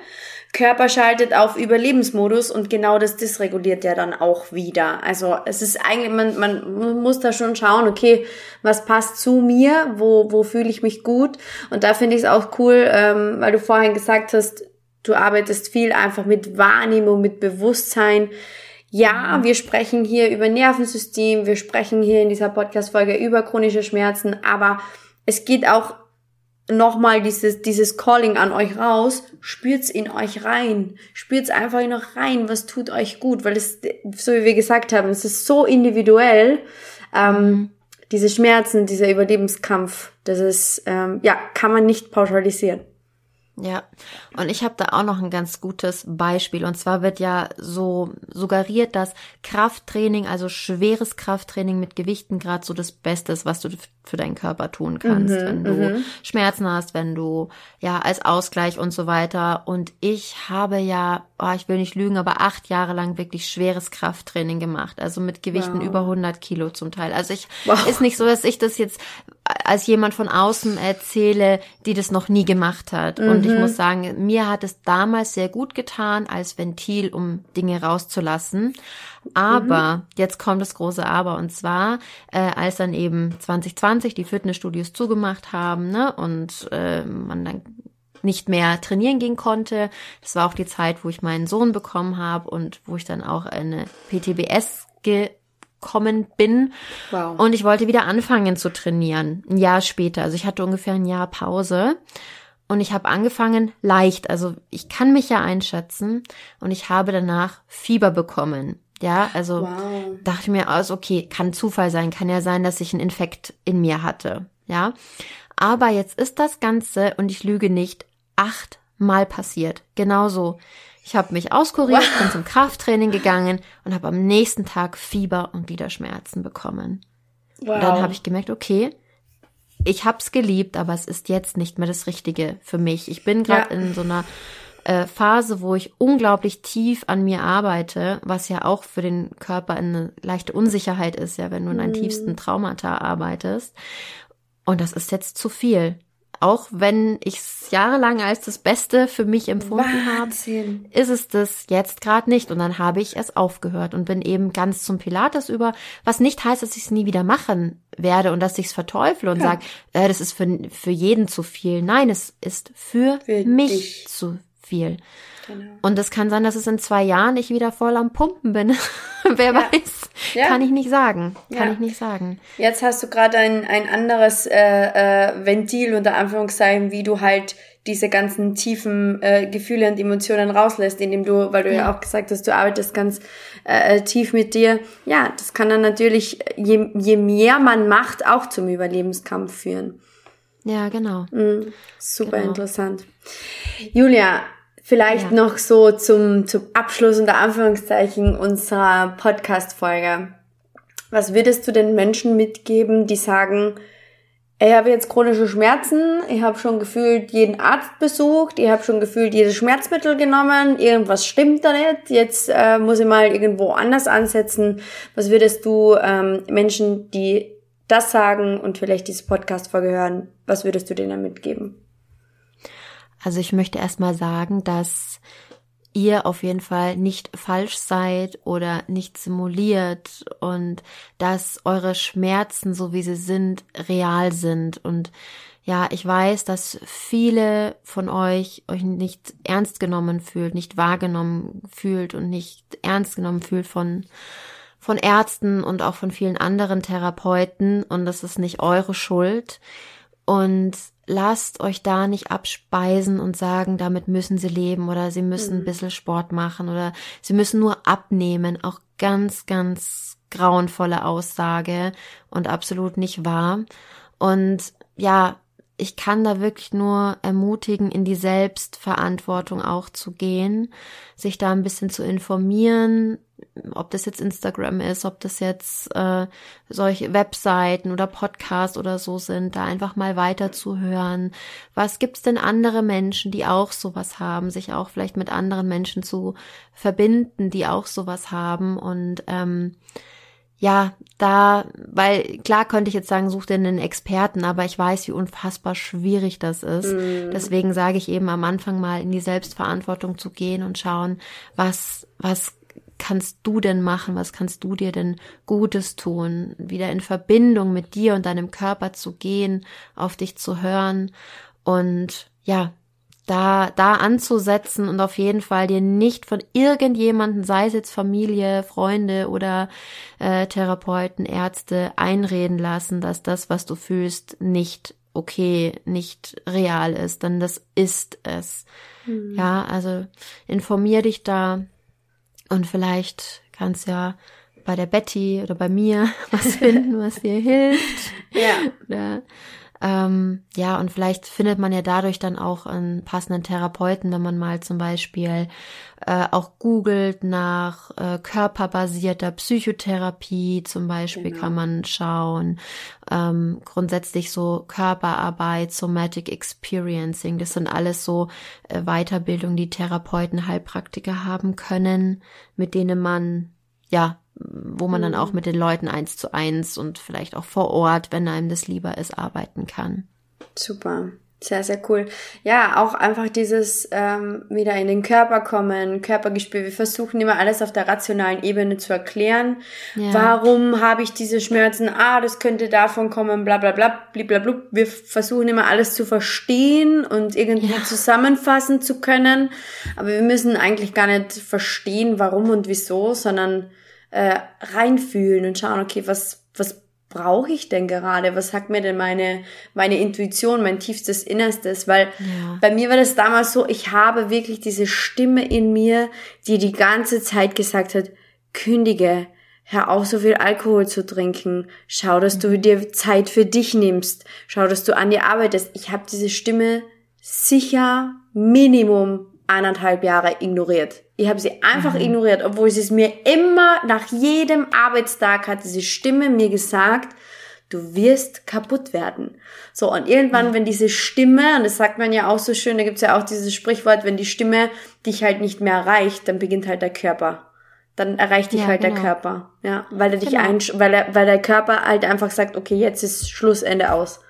A: Körper schaltet auf Überlebensmodus und genau das dysreguliert ja dann auch wieder. Also es ist eigentlich, man, man muss da schon schauen, okay, was passt zu mir, wo, wo fühle ich mich gut. Und da finde ich es auch cool, ähm, weil du vorhin gesagt hast, du arbeitest viel einfach mit Wahrnehmung, mit Bewusstsein. Ja, mhm. wir sprechen hier über Nervensystem, wir sprechen hier in dieser Podcast-Folge über chronische Schmerzen, aber es geht auch nochmal dieses, dieses Calling an euch raus, spürt's in euch rein. Spürt's einfach noch rein, was tut euch gut, weil es, so wie wir gesagt haben, es ist so individuell, ähm, diese Schmerzen, dieser Überlebenskampf, das ist, ähm, ja, kann man nicht pauschalisieren.
B: Ja, und ich habe da auch noch ein ganz gutes Beispiel. Und zwar wird ja so suggeriert, dass Krafttraining, also schweres Krafttraining mit Gewichten gerade so das Beste ist, was du für deinen Körper tun kannst, mhm, wenn du mhm. Schmerzen hast, wenn du ja als Ausgleich und so weiter. Und ich habe ja, oh, ich will nicht lügen, aber acht Jahre lang wirklich schweres Krafttraining gemacht, also mit Gewichten wow. über 100 Kilo zum Teil. Also ich wow. ist nicht so, dass ich das jetzt als jemand von außen erzähle, die das noch nie gemacht hat. Mhm. Und ich mhm. muss sagen, mir hat es damals sehr gut getan als Ventil, um Dinge rauszulassen. Aber mhm. jetzt kommt das große Aber und zwar, äh, als dann eben 2020 die Fitnessstudios zugemacht haben ne, und äh, man dann nicht mehr trainieren gehen konnte. Das war auch die Zeit, wo ich meinen Sohn bekommen habe und wo ich dann auch eine PTBS gekommen bin. Wow. Und ich wollte wieder anfangen zu trainieren. Ein Jahr später. Also ich hatte ungefähr ein Jahr Pause. Und ich habe angefangen leicht. Also ich kann mich ja einschätzen. Und ich habe danach Fieber bekommen. Ja, also wow. dachte ich mir aus, okay, kann Zufall sein, kann ja sein, dass ich einen Infekt in mir hatte. Ja. Aber jetzt ist das Ganze, und ich lüge nicht, achtmal passiert. Genauso. Ich habe mich auskuriert, wow. bin zum Krafttraining gegangen und habe am nächsten Tag Fieber und Gliederschmerzen bekommen. Wow. Und dann habe ich gemerkt, okay, ich hab's geliebt, aber es ist jetzt nicht mehr das Richtige für mich. Ich bin gerade ja. in so einer äh, Phase, wo ich unglaublich tief an mir arbeite, was ja auch für den Körper eine leichte Unsicherheit ist, ja, wenn du in deinen mhm. tiefsten Traumata arbeitest. Und das ist jetzt zu viel auch wenn ich es jahrelang als das Beste für mich empfunden habe, ist es das jetzt gerade nicht. Und dann habe ich es aufgehört und bin eben ganz zum Pilates über, was nicht heißt, dass ich es nie wieder machen werde und dass ich es verteufle und ja. sage, äh, das ist für, für jeden zu viel. Nein, es ist für, für mich dich. zu viel. Genau. Und es kann sein, dass es in zwei Jahren ich wieder voll am Pumpen bin. Wer ja. weiß. Ja. Kann ich nicht sagen. Kann ja. ich nicht sagen.
A: Jetzt hast du gerade ein, ein anderes äh, äh, Ventil unter Anführungszeichen, wie du halt diese ganzen tiefen äh, Gefühle und Emotionen rauslässt, indem du, weil du ja, auch gesagt hast, du arbeitest ganz äh, äh, tief mit dir. Ja, das kann dann natürlich, je, je mehr man macht, auch zum Überlebenskampf führen.
B: Ja, genau.
A: Mhm, super genau. interessant. Julia, Vielleicht ja. noch so zum, zum Abschluss unter Anführungszeichen unserer Podcast-Folge. Was würdest du den Menschen mitgeben, die sagen, ich habe jetzt chronische Schmerzen, ich habe schon gefühlt jeden Arzt besucht, ich habe schon gefühlt jedes Schmerzmittel genommen, irgendwas stimmt da nicht, jetzt äh, muss ich mal irgendwo anders ansetzen. Was würdest du ähm, Menschen, die das sagen und vielleicht diese Podcast-Folge hören, was würdest du denen mitgeben?
B: Also ich möchte erstmal sagen, dass ihr auf jeden Fall nicht falsch seid oder nicht simuliert und dass eure Schmerzen, so wie sie sind, real sind. Und ja, ich weiß, dass viele von euch euch nicht ernst genommen fühlt, nicht wahrgenommen fühlt und nicht ernst genommen fühlt von von Ärzten und auch von vielen anderen Therapeuten und das ist nicht eure Schuld. Und lasst euch da nicht abspeisen und sagen, damit müssen sie leben oder sie müssen mhm. ein bisschen Sport machen oder sie müssen nur abnehmen. Auch ganz, ganz grauenvolle Aussage und absolut nicht wahr. Und ja, ich kann da wirklich nur ermutigen, in die Selbstverantwortung auch zu gehen, sich da ein bisschen zu informieren, ob das jetzt Instagram ist, ob das jetzt äh, solche Webseiten oder Podcasts oder so sind, da einfach mal weiterzuhören. Was gibt's denn andere Menschen, die auch sowas haben, sich auch vielleicht mit anderen Menschen zu verbinden, die auch sowas haben und ähm, ja, da, weil klar könnte ich jetzt sagen, such dir einen Experten, aber ich weiß, wie unfassbar schwierig das ist. Mm. Deswegen sage ich eben am Anfang mal in die Selbstverantwortung zu gehen und schauen, was, was kannst du denn machen? Was kannst du dir denn Gutes tun? Wieder in Verbindung mit dir und deinem Körper zu gehen, auf dich zu hören und ja, da, da anzusetzen und auf jeden Fall dir nicht von irgendjemanden, sei es jetzt Familie, Freunde oder äh, Therapeuten, Ärzte, einreden lassen, dass das, was du fühlst, nicht okay, nicht real ist, denn das ist es. Mhm. Ja, also informier dich da, und vielleicht kannst ja bei der Betty oder bei mir was finden, was dir hilft.
A: Ja.
B: Oder, ähm, ja, und vielleicht findet man ja dadurch dann auch einen passenden Therapeuten, wenn man mal zum Beispiel äh, auch googelt nach äh, körperbasierter Psychotherapie zum Beispiel genau. kann man schauen. Ähm, grundsätzlich so Körperarbeit, Somatic Experiencing, das sind alles so äh, Weiterbildungen, die Therapeuten, Heilpraktiker haben können, mit denen man ja wo man dann auch mhm. mit den Leuten eins zu eins und vielleicht auch vor Ort, wenn einem das lieber ist, arbeiten kann.
A: Super. Sehr, sehr cool. Ja, auch einfach dieses ähm, wieder in den Körper kommen, Körpergespür. Wir versuchen immer alles auf der rationalen Ebene zu erklären. Ja. Warum habe ich diese Schmerzen? Ah, das könnte davon kommen, bla bla bla, blablabla. Wir versuchen immer alles zu verstehen und irgendwie ja. zusammenfassen zu können. Aber wir müssen eigentlich gar nicht verstehen, warum und wieso, sondern äh, reinfühlen und schauen, okay, was, was brauche ich denn gerade? Was sagt mir denn meine, meine Intuition, mein tiefstes Innerstes? Weil ja. bei mir war das damals so, ich habe wirklich diese Stimme in mir, die die ganze Zeit gesagt hat, kündige, hör auf, so viel Alkohol zu trinken, schau, dass du dir Zeit für dich nimmst, schau, dass du an dir arbeitest. Ich habe diese Stimme sicher Minimum eineinhalb Jahre ignoriert. Ich habe sie einfach mhm. ignoriert, obwohl sie es mir immer nach jedem Arbeitstag hat diese Stimme mir gesagt, du wirst kaputt werden. So, und irgendwann, mhm. wenn diese Stimme, und das sagt man ja auch so schön, da gibt's ja auch dieses Sprichwort, wenn die Stimme dich halt nicht mehr erreicht, dann beginnt halt der Körper. Dann erreicht dich ja, halt genau. der Körper. Ja, weil er dich genau. ein, weil er, weil der Körper halt einfach sagt, okay, jetzt ist Schlussende aus.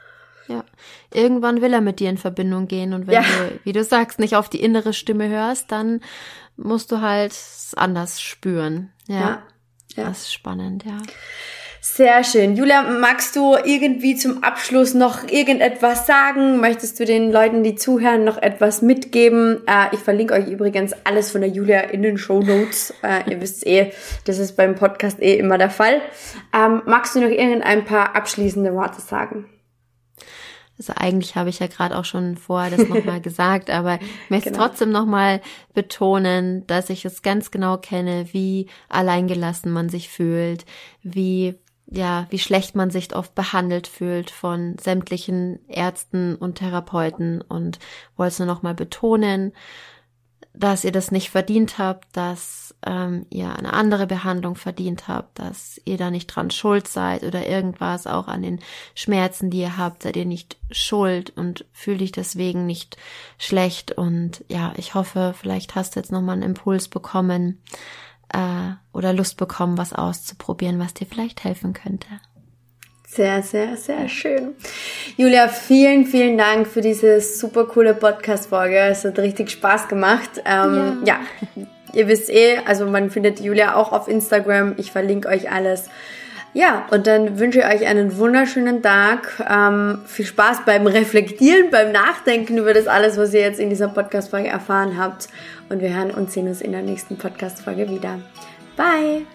B: Ja. Irgendwann will er mit dir in Verbindung gehen und wenn ja. du, wie du sagst, nicht auf die innere Stimme hörst, dann musst du halt anders spüren. Ja. ja. ja. Das ist spannend, ja.
A: Sehr schön. Julia, magst du irgendwie zum Abschluss noch irgendetwas sagen? Möchtest du den Leuten, die zuhören, noch etwas mitgeben? Äh, ich verlinke euch übrigens alles von der Julia in den Show Notes. Äh, ihr wisst eh, das ist beim Podcast eh immer der Fall. Ähm, magst du noch irgendein paar abschließende Worte sagen?
B: Also eigentlich habe ich ja gerade auch schon vorher das nochmal gesagt, aber ich möchte genau. trotzdem nochmal betonen, dass ich es ganz genau kenne, wie alleingelassen man sich fühlt, wie ja, wie schlecht man sich oft behandelt fühlt von sämtlichen Ärzten und Therapeuten und wollte es nur nochmal betonen, dass ihr das nicht verdient habt, dass ähm, ihr eine andere Behandlung verdient habt, dass ihr da nicht dran schuld seid oder irgendwas, auch an den Schmerzen, die ihr habt, seid ihr nicht schuld und fühlt dich deswegen nicht schlecht. Und ja, ich hoffe, vielleicht hast du jetzt nochmal einen Impuls bekommen äh, oder Lust bekommen, was auszuprobieren, was dir vielleicht helfen könnte.
A: Sehr, sehr, sehr schön. Julia, vielen, vielen Dank für diese super coole Podcast-Folge. Es hat richtig Spaß gemacht. Ähm, ja. ja, ihr wisst eh, also man findet Julia auch auf Instagram. Ich verlinke euch alles. Ja, und dann wünsche ich euch einen wunderschönen Tag. Ähm, viel Spaß beim Reflektieren, beim Nachdenken über das alles, was ihr jetzt in dieser Podcast-Folge erfahren habt. Und wir hören und sehen uns in der nächsten Podcast-Folge wieder. Bye!